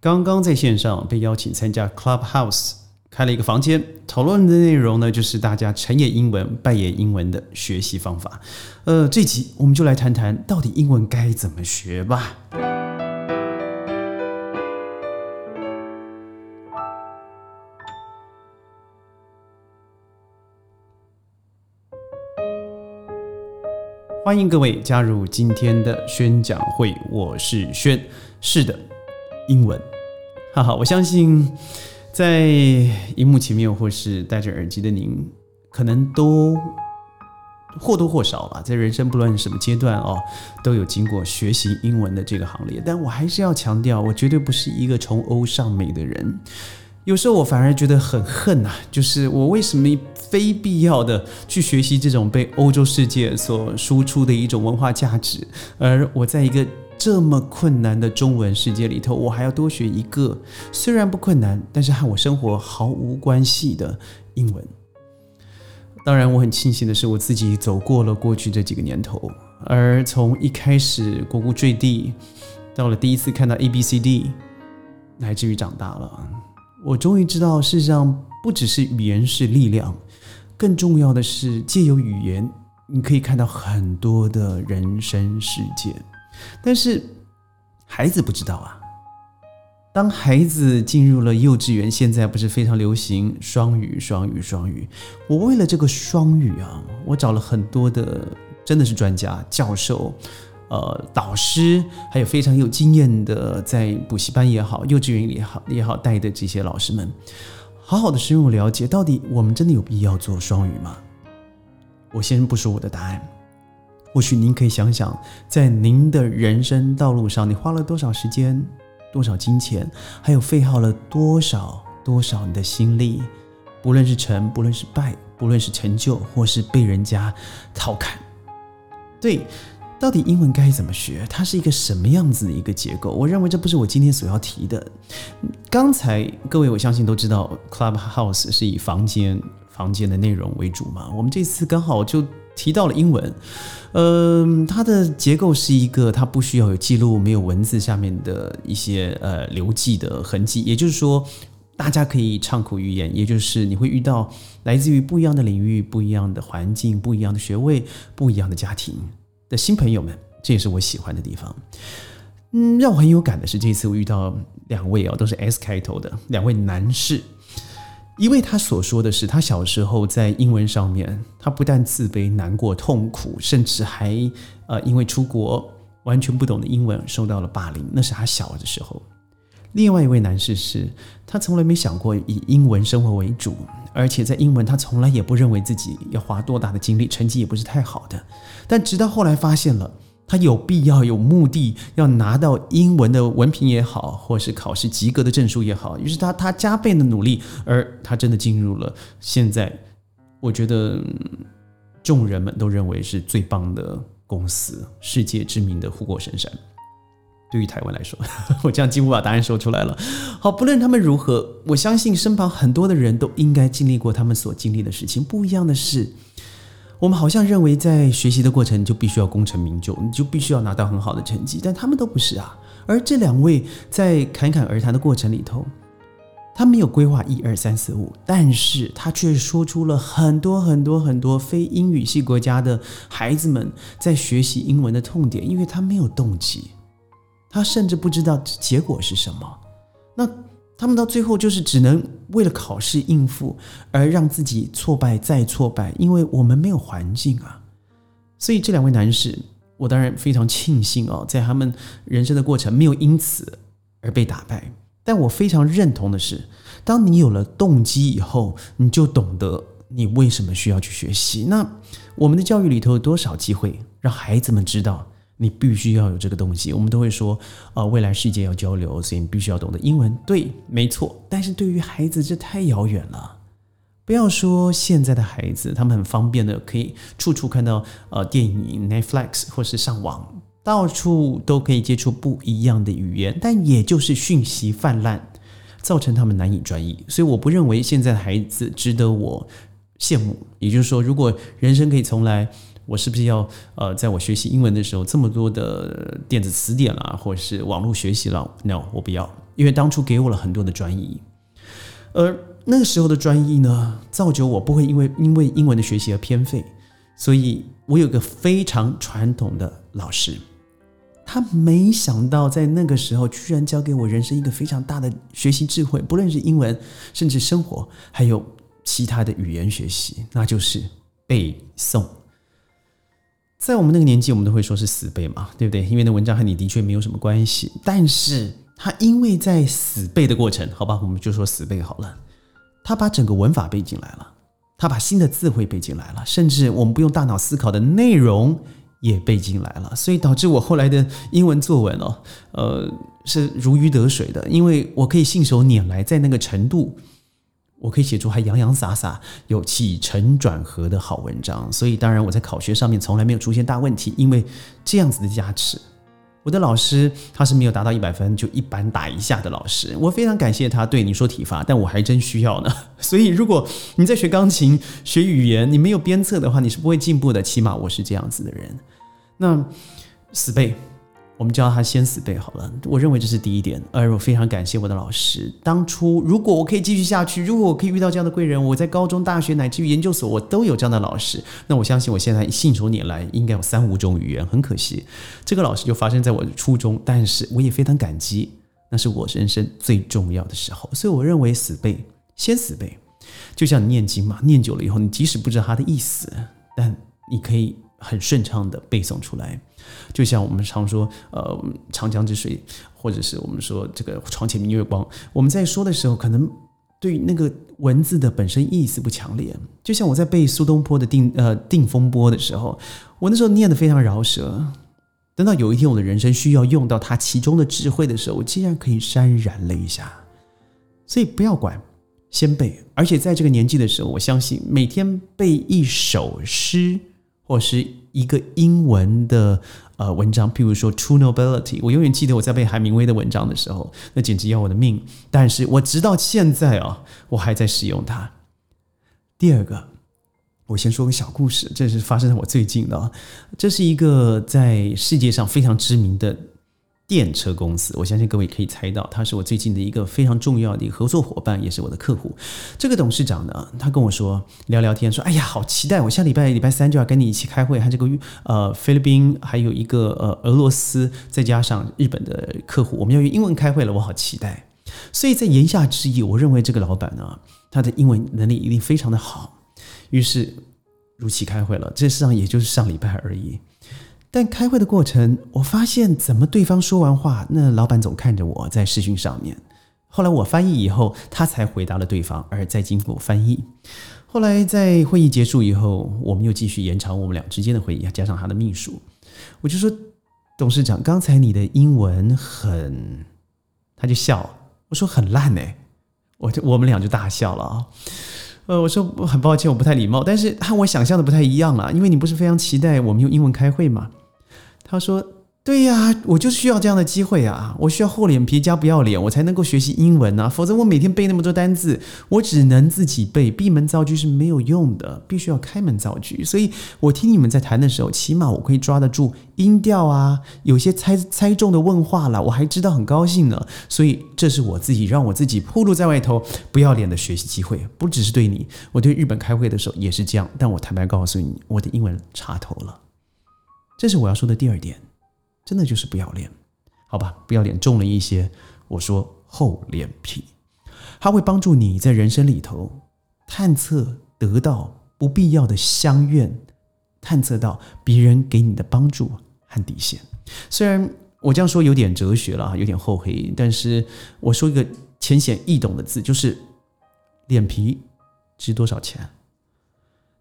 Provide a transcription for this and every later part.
刚刚在线上被邀请参加 Clubhouse 开了一个房间，讨论的内容呢就是大家成也英文、败也英文的学习方法。呃，这集我们就来谈谈到底英文该怎么学吧。欢迎各位加入今天的宣讲会，我是轩。是的，英文，哈哈，我相信在荧幕前面或是戴着耳机的您，可能都或多或少吧，在人生不论什么阶段哦，都有经过学习英文的这个行列。但我还是要强调，我绝对不是一个从欧上美的人。有时候我反而觉得很恨呐，就是我为什么非必要的去学习这种被欧洲世界所输出的一种文化价值，而我在一个这么困难的中文世界里头，我还要多学一个虽然不困难，但是和我生活毫无关系的英文。当然，我很庆幸的是，我自己走过了过去这几个年头，而从一开始呱呱坠地，到了第一次看到 A B C D，乃至于长大了。我终于知道，事实上不只是语言是力量，更重要的是借由语言，你可以看到很多的人生世界。但是孩子不知道啊。当孩子进入了幼稚园，现在不是非常流行双语、双语、双语。我为了这个双语啊，我找了很多的，真的是专家、教授。呃，导师还有非常有经验的，在补习班也好，幼稚园也好也好带的这些老师们，好好的深入了解，到底我们真的有必要做双语吗？我先不说我的答案，或许您可以想想，在您的人生道路上，你花了多少时间、多少金钱，还有费耗了多少多少你的心力，不论是成，不论是败，不论是成就，或是被人家掏砍，对。到底英文该怎么学？它是一个什么样子的一个结构？我认为这不是我今天所要提的。刚才各位我相信都知道，Clubhouse 是以房间房间的内容为主嘛。我们这次刚好就提到了英文。嗯，它的结构是一个，它不需要有记录，没有文字下面的一些呃留记的痕迹。也就是说，大家可以畅口语言，也就是你会遇到来自于不一样的领域、不一样的环境、不一样的学位、不一样的家庭。的新朋友们，这也是我喜欢的地方。嗯，让我很有感的是，这次我遇到两位哦，都是 S 开头的两位男士。因为他所说的是，他小时候在英文上面，他不但自卑、难过、痛苦，甚至还呃因为出国完全不懂的英文受到了霸凌。那是他小的时候。另外一位男士是，他从来没想过以英文生活为主，而且在英文他从来也不认为自己要花多大的精力，成绩也不是太好的。但直到后来发现了，他有必要、有目的要拿到英文的文凭也好，或是考试及格的证书也好，于是他他加倍的努力，而他真的进入了现在我觉得众人们都认为是最棒的公司，世界知名的护国神山。对于台湾来说，我这样几乎把答案说出来了。好，不论他们如何，我相信身旁很多的人都应该经历过他们所经历的事情。不一样的是。我们好像认为，在学习的过程就必须要功成名就，你就必须要拿到很好的成绩，但他们都不是啊。而这两位在侃侃而谈的过程里头，他没有规划一二三四五，但是他却说出了很多很多很多非英语系国家的孩子们在学习英文的痛点，因为他没有动机，他甚至不知道结果是什么。那。他们到最后就是只能为了考试应付而让自己挫败再挫败，因为我们没有环境啊。所以这两位男士，我当然非常庆幸哦，在他们人生的过程没有因此而被打败。但我非常认同的是，当你有了动机以后，你就懂得你为什么需要去学习。那我们的教育里头有多少机会让孩子们知道？你必须要有这个东西，我们都会说，啊，未来世界要交流，所以你必须要懂得英文。对，没错。但是对于孩子，这太遥远了。不要说现在的孩子，他们很方便的可以处处看到，呃，电影、Netflix 或是上网，到处都可以接触不一样的语言。但也就是讯息泛滥，造成他们难以专一。所以我不认为现在的孩子值得我羡慕。也就是说，如果人生可以重来。我是不是要呃，在我学习英文的时候，这么多的电子词典啦，或者是网络学习了？No，我不要，因为当初给我了很多的专一，而那个时候的专一呢，造就我不会因为因为英文的学习而偏废。所以我有个非常传统的老师，他没想到在那个时候居然教给我人生一个非常大的学习智慧，不论是英文，甚至生活，还有其他的语言学习，那就是背诵。在我们那个年纪，我们都会说是死背嘛，对不对？因为那文章和你的确没有什么关系。但是他因为在死背的过程，好吧，我们就说死背好了。他把整个文法背进来了，他把新的字汇背进来了，甚至我们不用大脑思考的内容也背进来了。所以导致我后来的英文作文哦，呃，是如鱼得水的，因为我可以信手拈来，在那个程度。我可以写出还洋洋洒洒、有起承转合的好文章，所以当然我在考学上面从来没有出现大问题，因为这样子的加持。我的老师他是没有达到一百分就一板打一下的老师，我非常感谢他。对你说体罚，但我还真需要呢。所以如果你在学钢琴、学语言，你没有鞭策的话，你是不会进步的。起码我是这样子的人。那死背。我们叫他先死背好了，我认为这是第一点。而我非常感谢我的老师，当初如果我可以继续下去，如果我可以遇到这样的贵人，我在高中、大学乃至于研究所，我都有这样的老师，那我相信我现在信手拈来，应该有三五种语言。很可惜，这个老师就发生在我的初中，但是我也非常感激，那是我人生最重要的时候。所以我认为死背，先死背，就像你念经嘛，念久了以后，你即使不知道他的意思，但你可以。很顺畅的背诵出来，就像我们常说，呃，长江之水，或者是我们说这个床前明月光。我们在说的时候，可能对那个文字的本身意思不强烈。就像我在背苏东坡的《定呃定风波》的时候，我那时候念的非常饶舌。等到有一天我的人生需要用到它其中的智慧的时候，我竟然可以潸然泪下。所以不要管，先背。而且在这个年纪的时候，我相信每天背一首诗。或是一个英文的呃文章，譬如说《True Nobility》，我永远记得我在背海明威的文章的时候，那简直要我的命。但是我直到现在啊，我还在使用它。第二个，我先说个小故事，这是发生在我最近的，这是一个在世界上非常知名的。电车公司，我相信各位可以猜到，他是我最近的一个非常重要的一个合作伙伴，也是我的客户。这个董事长呢，他跟我说聊聊天，说：“哎呀，好期待！我下礼拜礼拜三就要跟你一起开会，和这个呃菲律宾还有一个呃俄罗斯，再加上日本的客户，我们要用英文开会了，我好期待。”所以在言下之意，我认为这个老板呢，他的英文能力一定非常的好。于是如期开会了，这实际上也就是上礼拜而已。但开会的过程，我发现怎么对方说完话，那老板总看着我在视讯上面。后来我翻译以后，他才回答了对方，而再经过翻译。后来在会议结束以后，我们又继续延长我们俩之间的会议，加上他的秘书，我就说：“董事长，刚才你的英文很……”他就笑，我说：“很烂哎。”我就我们俩就大笑了啊。呃，我说很抱歉，我不太礼貌，但是和我想象的不太一样了，因为你不是非常期待我们用英文开会吗？他说：“对呀，我就需要这样的机会啊！我需要厚脸皮加不要脸，我才能够学习英文啊！否则我每天背那么多单字，我只能自己背，闭门造句是没有用的，必须要开门造句。所以我听你们在谈的时候，起码我可以抓得住音调啊，有些猜猜中的问话了，我还知道很高兴呢。所以这是我自己让我自己铺路在外头不要脸的学习机会，不只是对你，我对日本开会的时候也是这样。但我坦白告诉你，我的英文差头了。”这是我要说的第二点，真的就是不要脸，好吧？不要脸重了一些。我说厚脸皮，它会帮助你在人生里头探测得到不必要的相怨，探测到别人给你的帮助和底线。虽然我这样说有点哲学了啊，有点厚黑，但是我说一个浅显易懂的字，就是脸皮值多少钱？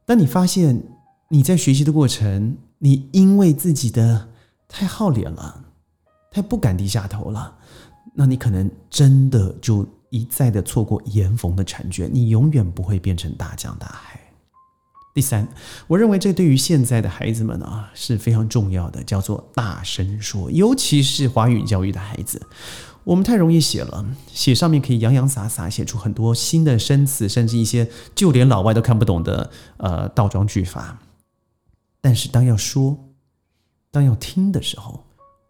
当你发现你在学习的过程。你因为自己的太好脸了，太不敢低下头了，那你可能真的就一再的错过严逢的婵娟，你永远不会变成大江大海。第三，我认为这对于现在的孩子们啊是非常重要的，叫做大声说，尤其是华语教育的孩子，我们太容易写了，写上面可以洋洋洒洒写出很多新的生词，甚至一些就连老外都看不懂的呃倒装句法。但是当要说、当要听的时候，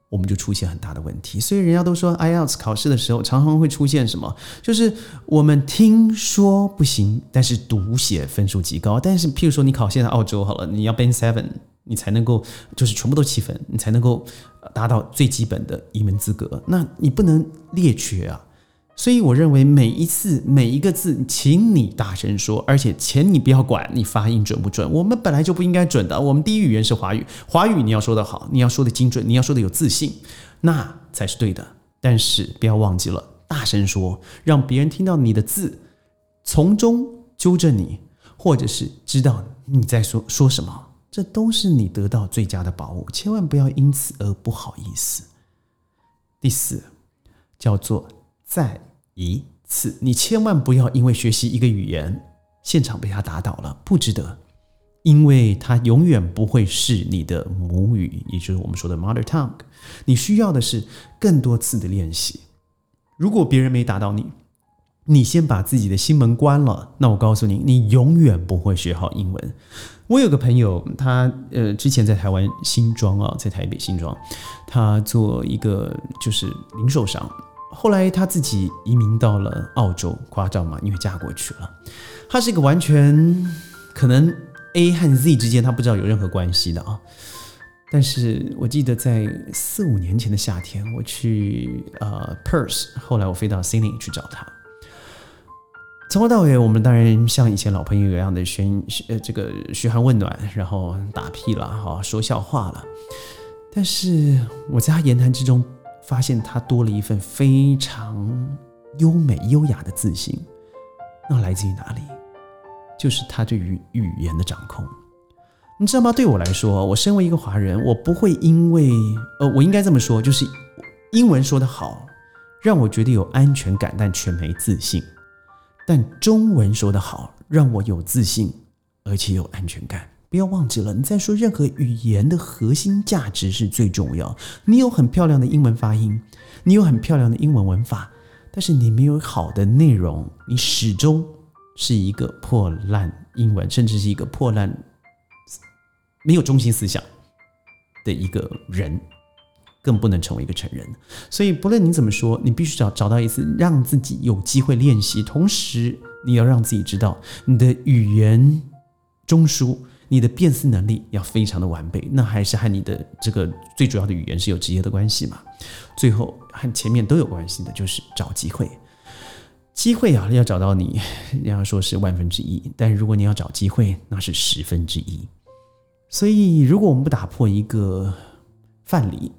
我们就出现很大的问题。所以人家都说 IELTS 考试的时候常常会出现什么？就是我们听说不行，但是读写分数极高。但是譬如说你考现在澳洲好了，你要 ban Seven，你才能够就是全部都七分，你才能够达到最基本的一门资格。那你不能列缺啊。所以我认为每一次每一个字，请你大声说，而且钱你不要管你发音准不准。我们本来就不应该准的。我们第一语言是华语，华语你要说的好，你要说的精准，你要说的有自信，那才是对的。但是不要忘记了，大声说，让别人听到你的字，从中纠正你，或者是知道你在说说什么，这都是你得到最佳的宝物。千万不要因此而不好意思。第四，叫做在。一次，你千万不要因为学习一个语言，现场被他打倒了，不值得，因为他永远不会是你的母语，也就是我们说的 mother tongue。你需要的是更多次的练习。如果别人没打倒你，你先把自己的心门关了，那我告诉你，你永远不会学好英文。我有个朋友，他呃之前在台湾新庄啊，在台北新庄，他做一个就是零售商。后来他自己移民到了澳洲，夸张嘛？因为嫁过去了。他是一个完全可能 A 和 Z 之间他不知道有任何关系的啊。但是我记得在四五年前的夏天，我去呃 Perth，后来我飞到 Sydney 去找他。从头到尾，我们当然像以前老朋友一样的嘘呃这个嘘寒问暖，然后打屁了哈，说笑话了。但是我在他言谈之中。发现他多了一份非常优美优雅的自信，那来自于哪里？就是他对于语言的掌控。你知道吗？对我来说，我身为一个华人，我不会因为呃，我应该这么说，就是英文说得好，让我觉得有安全感，但却没自信；但中文说得好，让我有自信，而且有安全感。不要忘记了，你在说任何语言的核心价值是最重要。你有很漂亮的英文发音，你有很漂亮的英文文法，但是你没有好的内容，你始终是一个破烂英文，甚至是一个破烂、没有中心思想的一个人，更不能成为一个成人。所以，不论你怎么说，你必须找找到一次让自己有机会练习，同时你要让自己知道你的语言中枢。你的辨识能力要非常的完备，那还是和你的这个最主要的语言是有直接的关系嘛？最后和前面都有关系的，就是找机会。机会啊，要找到你，人家说是万分之一，但如果你要找机会，那是十分之一。所以，如果我们不打破一个范例，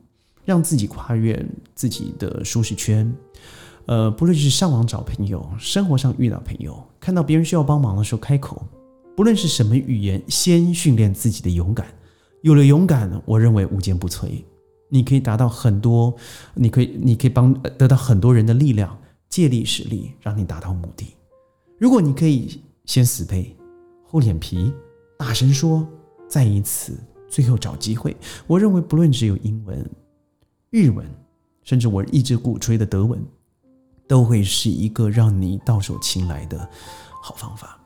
让自己跨越自己的舒适圈，呃，不论是上网找朋友，生活上遇到朋友，看到别人需要帮忙的时候开口。不论是什么语言，先训练自己的勇敢。有了勇敢，我认为无坚不摧。你可以达到很多，你可以，你可以帮得到很多人的力量，借力使力，让你达到目的。如果你可以先死背，厚脸皮，大声说，再一次，最后找机会。我认为，不论只有英文、日文，甚至我一直鼓吹的德文，都会是一个让你到手擒来的好方法。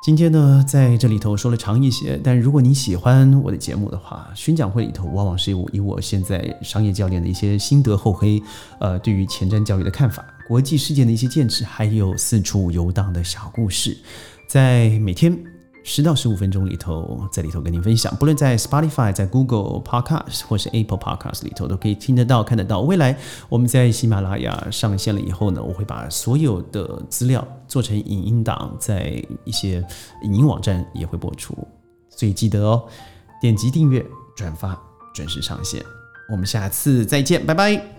今天呢，在这里头说了长一些，但如果你喜欢我的节目的话，宣讲会里头往往是我以我现在商业教练的一些心得厚黑，呃，对于前瞻教育的看法，国际事件的一些见识，还有四处游荡的小故事，在每天。十到十五分钟里头，在里头跟您分享，不论在 Spotify、在 Google Podcast 或是 Apple Podcast 里头，都可以听得到、看得到。未来我们在喜马拉雅上线了以后呢，我会把所有的资料做成影音档，在一些影音网站也会播出。所以记得哦，点击订阅、转发，准时上线。我们下次再见，拜拜。